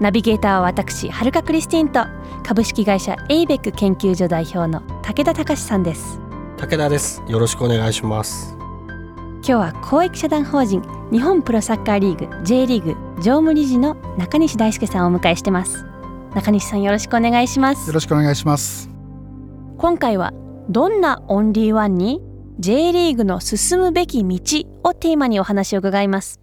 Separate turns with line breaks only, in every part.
ナビゲーターは私はるかクリスティンと株式会社エイベック研究所代表の武田隆さんです。
武田です。よろしくお願いします。
今日は公益社団法人日本プロサッカーリーグ J リーグ常務理事の中西大輔さんをお迎えしてます。中西さんよろしくお願いします。
よろしくお願いします。
今回はどんなオンリーワンに J リーグの進むべき道をテーマにお話を伺います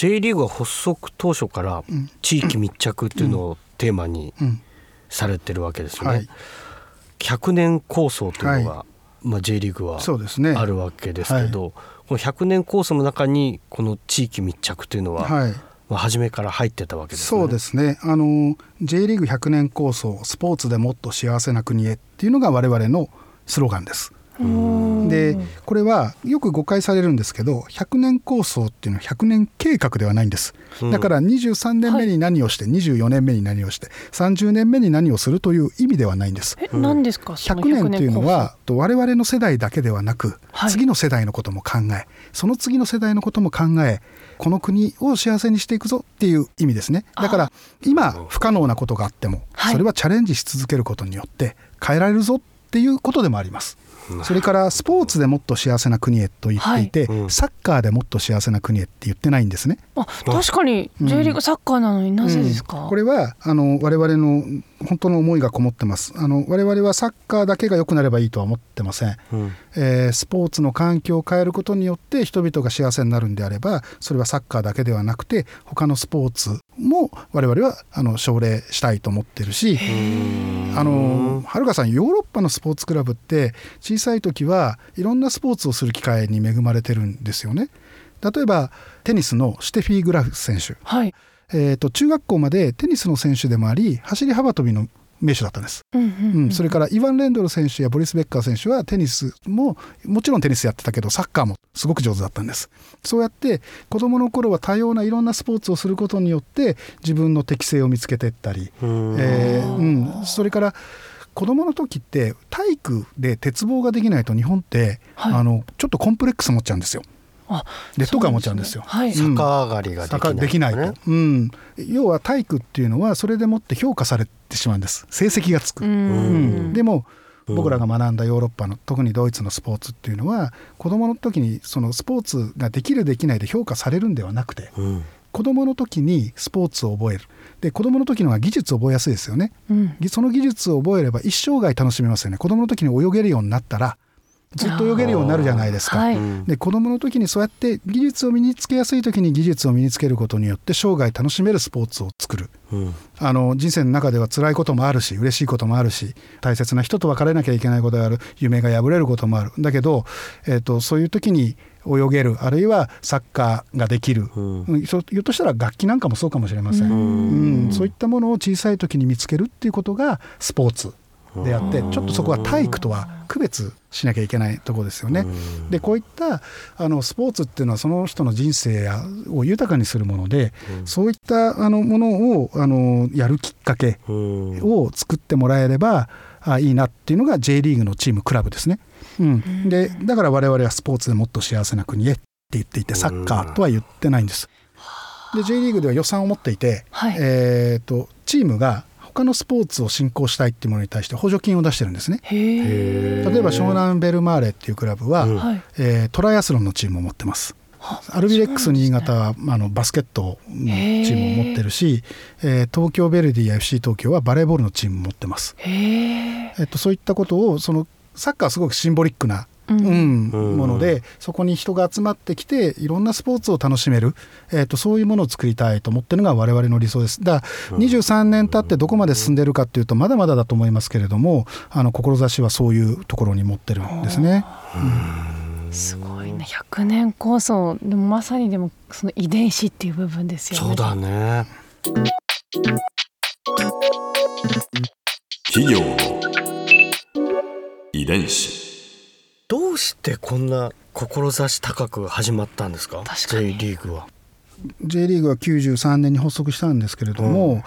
J リーグは発足当初から地域密着っていうのをテーマに
うん。
されてるわけですよね、
はい。
100年構想というのが、
は
まあ、J リーグは
そうですね。
あるわけですけど、この100年構想の中にこの地域密着というのは、
はい。
まあ、初めから入ってたわけですね。
そうですね。あの J リーグ100年構想スポーツでもっと幸せな国へっていうのが我々のスローガンですでこれはよく誤解されるんですけど100年構想っていうのは100年計画ではないんです。だから23年目に何をして、24年目に何をして30年目に何をするという意味ではないんです。
え、何ですか？その
100年というの
構
はと我々の世代だけではなく、
はい。
次の世代のことも考えその次の世代のことも考えこの国を幸せにしていくぞっていう意味ですね。だから今不可能なことがあっても、
はい。
それはチャレンジし続けることによって変えられるぞっていうことでもあります。それからスポーツでもっと幸せな国へと言っていて、
はい。うん。
サッカーでもっと幸せな国へって言ってないんですね。
あ確かに。J リーグサッカーなのになぜですか、
うん。これはあの我々の本当の思いがこもってます。あの我々はサッカーだけが良くなればいいとは思ってません、
うん。
えースポーツの環境を変えることによって人々が幸せになるんであればそれはサッカーだけではなくて他のスポーツも我々はあの奨励したいと思ってるしあのはるかさんヨーロッパのスポーツクラブって小さい時はいろんなスポーツをする機会に恵まれてるんですよね。例えばテニスのシュテフィー・グラフ選手。
はい、
えー、と中学校までテニスの選手でもあり走り幅跳びの名手だったんです、
うんうん
うん。それからイヴァン・レンドル選手やボリス・ベッカー選手はテニスももちろんテニスやってたけどサッカーもすごく上手だったんです。そうやって子どもの頃は多様ないろんなスポーツをすることによって自分の適性を見つけていったり、
うん。
えーうん、それから子どもの時って体育で鉄棒ができないと日本って、
はい。
あのちょっとコンプレックス持っちゃうんですよ。
あ
劣等感持っちゃうんですよ。
はい、
うん
逆上がりができない、
坂できないと、うん、要は体育っていうのはそれでもって評価されてしまうんです。成績がつく、
うん。
うん。でも
うん。
僕らが学んだヨーロッパの特にドイツのスポーツっていうのは子どもの時にそのスポーツができるできないで評価されるんではなくて
うん。
子どもの時にスポーツを覚える。で子どもの時の方が技術を覚えやすいですよね。
うん。
ぎその技術を覚えれば一生涯楽しめますよね。子どもの時に泳げるようになったらずっと泳げるようになるじゃないですか、
はい。
うん
で子どもの時にそうやって技術を身につけやすい時に技術を身につけることによって生涯楽しめるスポーツを作る。
うん。
あの人生の中では辛いこともあるし嬉しいこともあるし大切な人と別れなきゃいけないことがある。夢が破れることもある。だけど、えー、とそういう時に泳げる。あるいはサッカーができる、
うん。
ひょっとしたら楽器なんかもそうかもしれません、うん。そういったものを小さい時に見つけるっていうことがスポーツであってちょっとそこは体育とは区別しなきゃいけないところですよね。でこういったあのスポーツっていうのはその人の人生やを豊かにするもので、そういったあのものをあのやるきっかけ
うん。
を作ってもらえればあいいなっていうのが J リーグのチームクラブですね。うん、でだから我々はスポーツでもっと幸せな国へって言っていてサッカーとは言ってないんです。で J リーグでは予算を持っていて、
はい。
えー、とチームが他のスポーツを振興したいっていうものに対して補助金を出してるんですね。例えば湘南ベルマーレっていうクラブは、
うん
はい
えートライアスロンのチームを持ってます。アルビレックス新潟は、あのバスケットのチームを持ってるし、えー東京ベルディや FC 東京はバレーボールのチームを持ってます。
へえ
えっと、そういったことをそのサッカーはすごくシンボリックな、ものでそこに人が集まってきていろんなスポーツを楽しめる、えっと、そういうものを作りたいと思ってるのが我々の理想です。だから23年経ってどこまで進んでるかっていうとまだまだだと思いますけれどもあの志はそういうところに持ってるんですね。
すごいね。100年構想。でもまさにでもその遺伝子っていう部分ですよね。
そうだね。
企業の遺伝子
どうしてこんな志高く始まったんですか？
確かに。
J リーグは。
J リーグは93年に発足したんですけれども、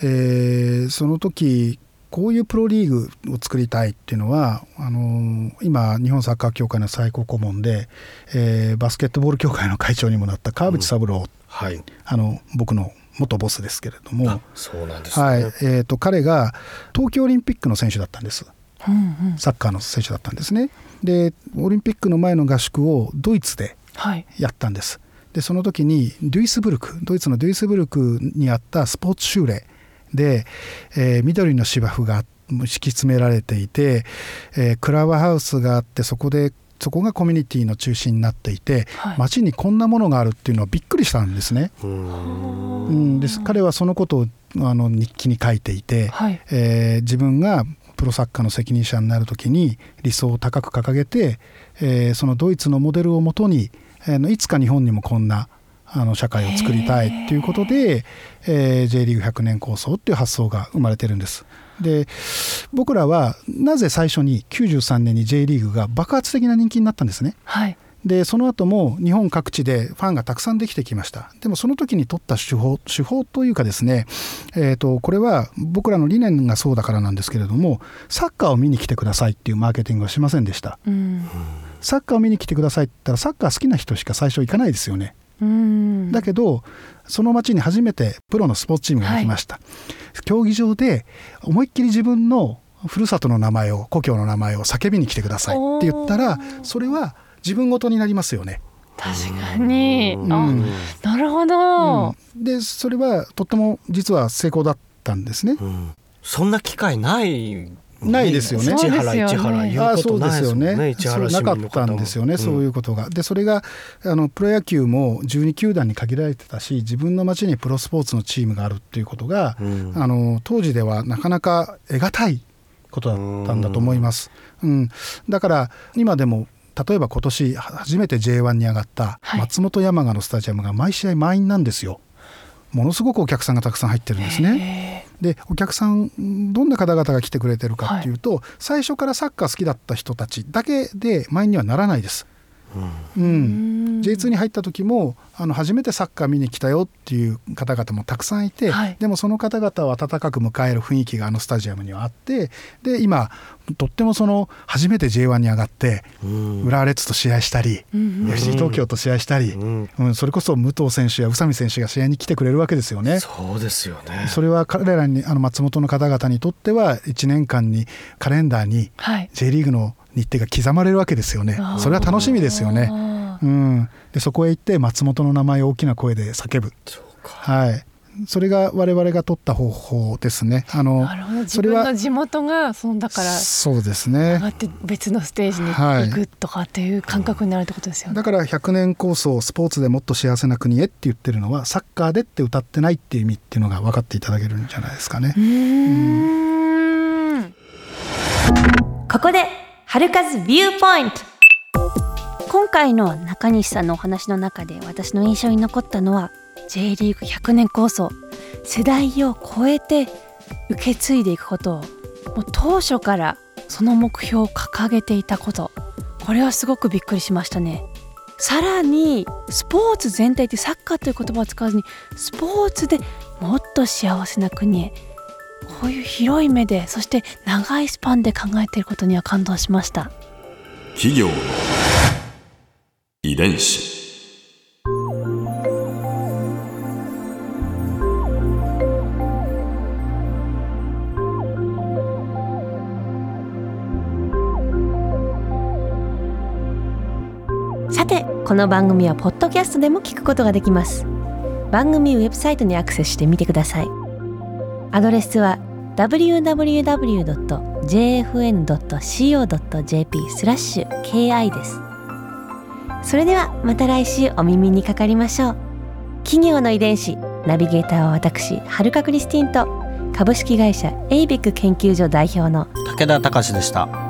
えーその時こういうプロリーグを作りたいっていうのはあの今日本サッカー協会の最高顧問で、えーバスケットボール協会の会長にもなった川淵三郎、
はい。
あの僕の元ボスですけれども、
あそうなんですね、
はい。えー、と彼が東京オリンピックの選手だったんです。
うんうん
サッカーの選手だったんですね。でオリンピックの前の合宿をドイツで
はい
やったんです。でその時にデュイスブルクドイツのデュイスブルクにあったスポーツ修例で、えー緑の芝生が敷き詰められていて、えークラブハウスがあってそこでそこがコミュニティの中心になっていて、
はい
街にこんなものがあるっていうのはびっくりしたんですね。
うーん
うん、です彼はそのことをあの日記に書いていて、
はい
えー自分がプロサッカーの責任者になる時に理想を高く掲げて、えーそのドイツのモデルをもとに、えーいつか日本にもこんなあの社会を作りたいっていうことで、えー J リーグ100年構想っていう発想が生まれてるんです。で僕らはなぜ最初に93年に J リーグが爆発的な人気になったんですね。
はい
でその後も日本各地でファンがたくさんできてきました。でもその時に取った手法手法というかですね、えー、とこれは僕らの理念がそうだからなんですけれどもサッカーを見に来てくださいっていうマーケティングはしませんでした。
うん。
サッカーを見に来てくださいって言ったらサッカー好きな人しか最初行かないですよね。
うん。
だけどその町に初めてプロのスポーツチームができました、競技場で思いっきり自分のふるさとの名前を故郷の名前を叫びに来てくださいって言ったらそれは自分ごとになりますよね。
確かに。
うん。
あなるほど。
うん。でそれはとっても実は成功だったんですね。
うん。そんな機会ない
ないですよね。
市原市原言うこと
そうですよ
ないですも。んね
なかったんですよね、そういうことが。でそれがあのプロ野球も12球団に限られてたし自分の町にプロスポーツのチームがあるっていうことが、
うん。
あの当時ではなかなか得難いことだったんだと思います。うん、だから今でも例えば今年初めて J1 に上がった
はい
松本山雅のスタジアムが毎試合満員なんですよ。ものすごくお客さんがたくさん入ってるんですね。
へ
でお客さんどんな方々が来てくれてるかっていうと、最初からサッカー好きだった人たちだけで満員にはならないです。う
ー
ん、
うん。
J2 に入った時もあの初めてサッカー見に来たよっていう方々もたくさんいて、
はい。
でもその方々を温かく迎える雰囲気があのスタジアムにはあってで今とってもその初めて J1 に上がって
うん。
浦和レッズと試合したり、FC 東京と試合したり、
うん。
うん、それこそ武藤選手や宇佐美選手が試合に来てくれるわけですよね。
そうですよね。
それは彼らにあの松本の方々にとっては1年間にカレンダーに
はい。
J リーグの日程が刻まれるわけですよね。それは楽しみですよね、
あ
うん、でそこへ行って松本の名前を大きな声で叫ぶ。
そうか。
はい。それが我々が取った方法ですね。あ
ー
のそれは
分の地元がそのだから
そうです
上
ね
がって別のステージに
はい。
行くとかっていう感覚になるってことですよね。
だから100年構想スポーツでもっと幸せな国へって言ってるのはサッカーでって歌ってないっていう意味っていうのが分かっていただけるんじゃないですかね。
う。ーん。ここで春風ビューポイント。今回の中西さんのお話の中で私の印象に残ったのは J リーグ100年構想。世代を超えて受け継いでいくことをもう当初からその目標を掲げていたこと。これはすごくびっくりしましたね。さらにスポーツ全体ってサッカーという言葉を使わずにスポーツでもっと幸せな国へこういう広い目でそして長いスパンで考えていることには感動しました。
企業の遺伝子。
さてこの番組はポッドキャストでも聞くことができます。番組ウェブサイトにアクセスしてみてくださいアドレスは www.jfn.co.jp スラッシュ ki です。それではまた来週お耳にかかりましょう。企業の遺伝子ナビゲーターは私はるかクリスティンと株式会社エイベック研究所代表の
武田隆でした。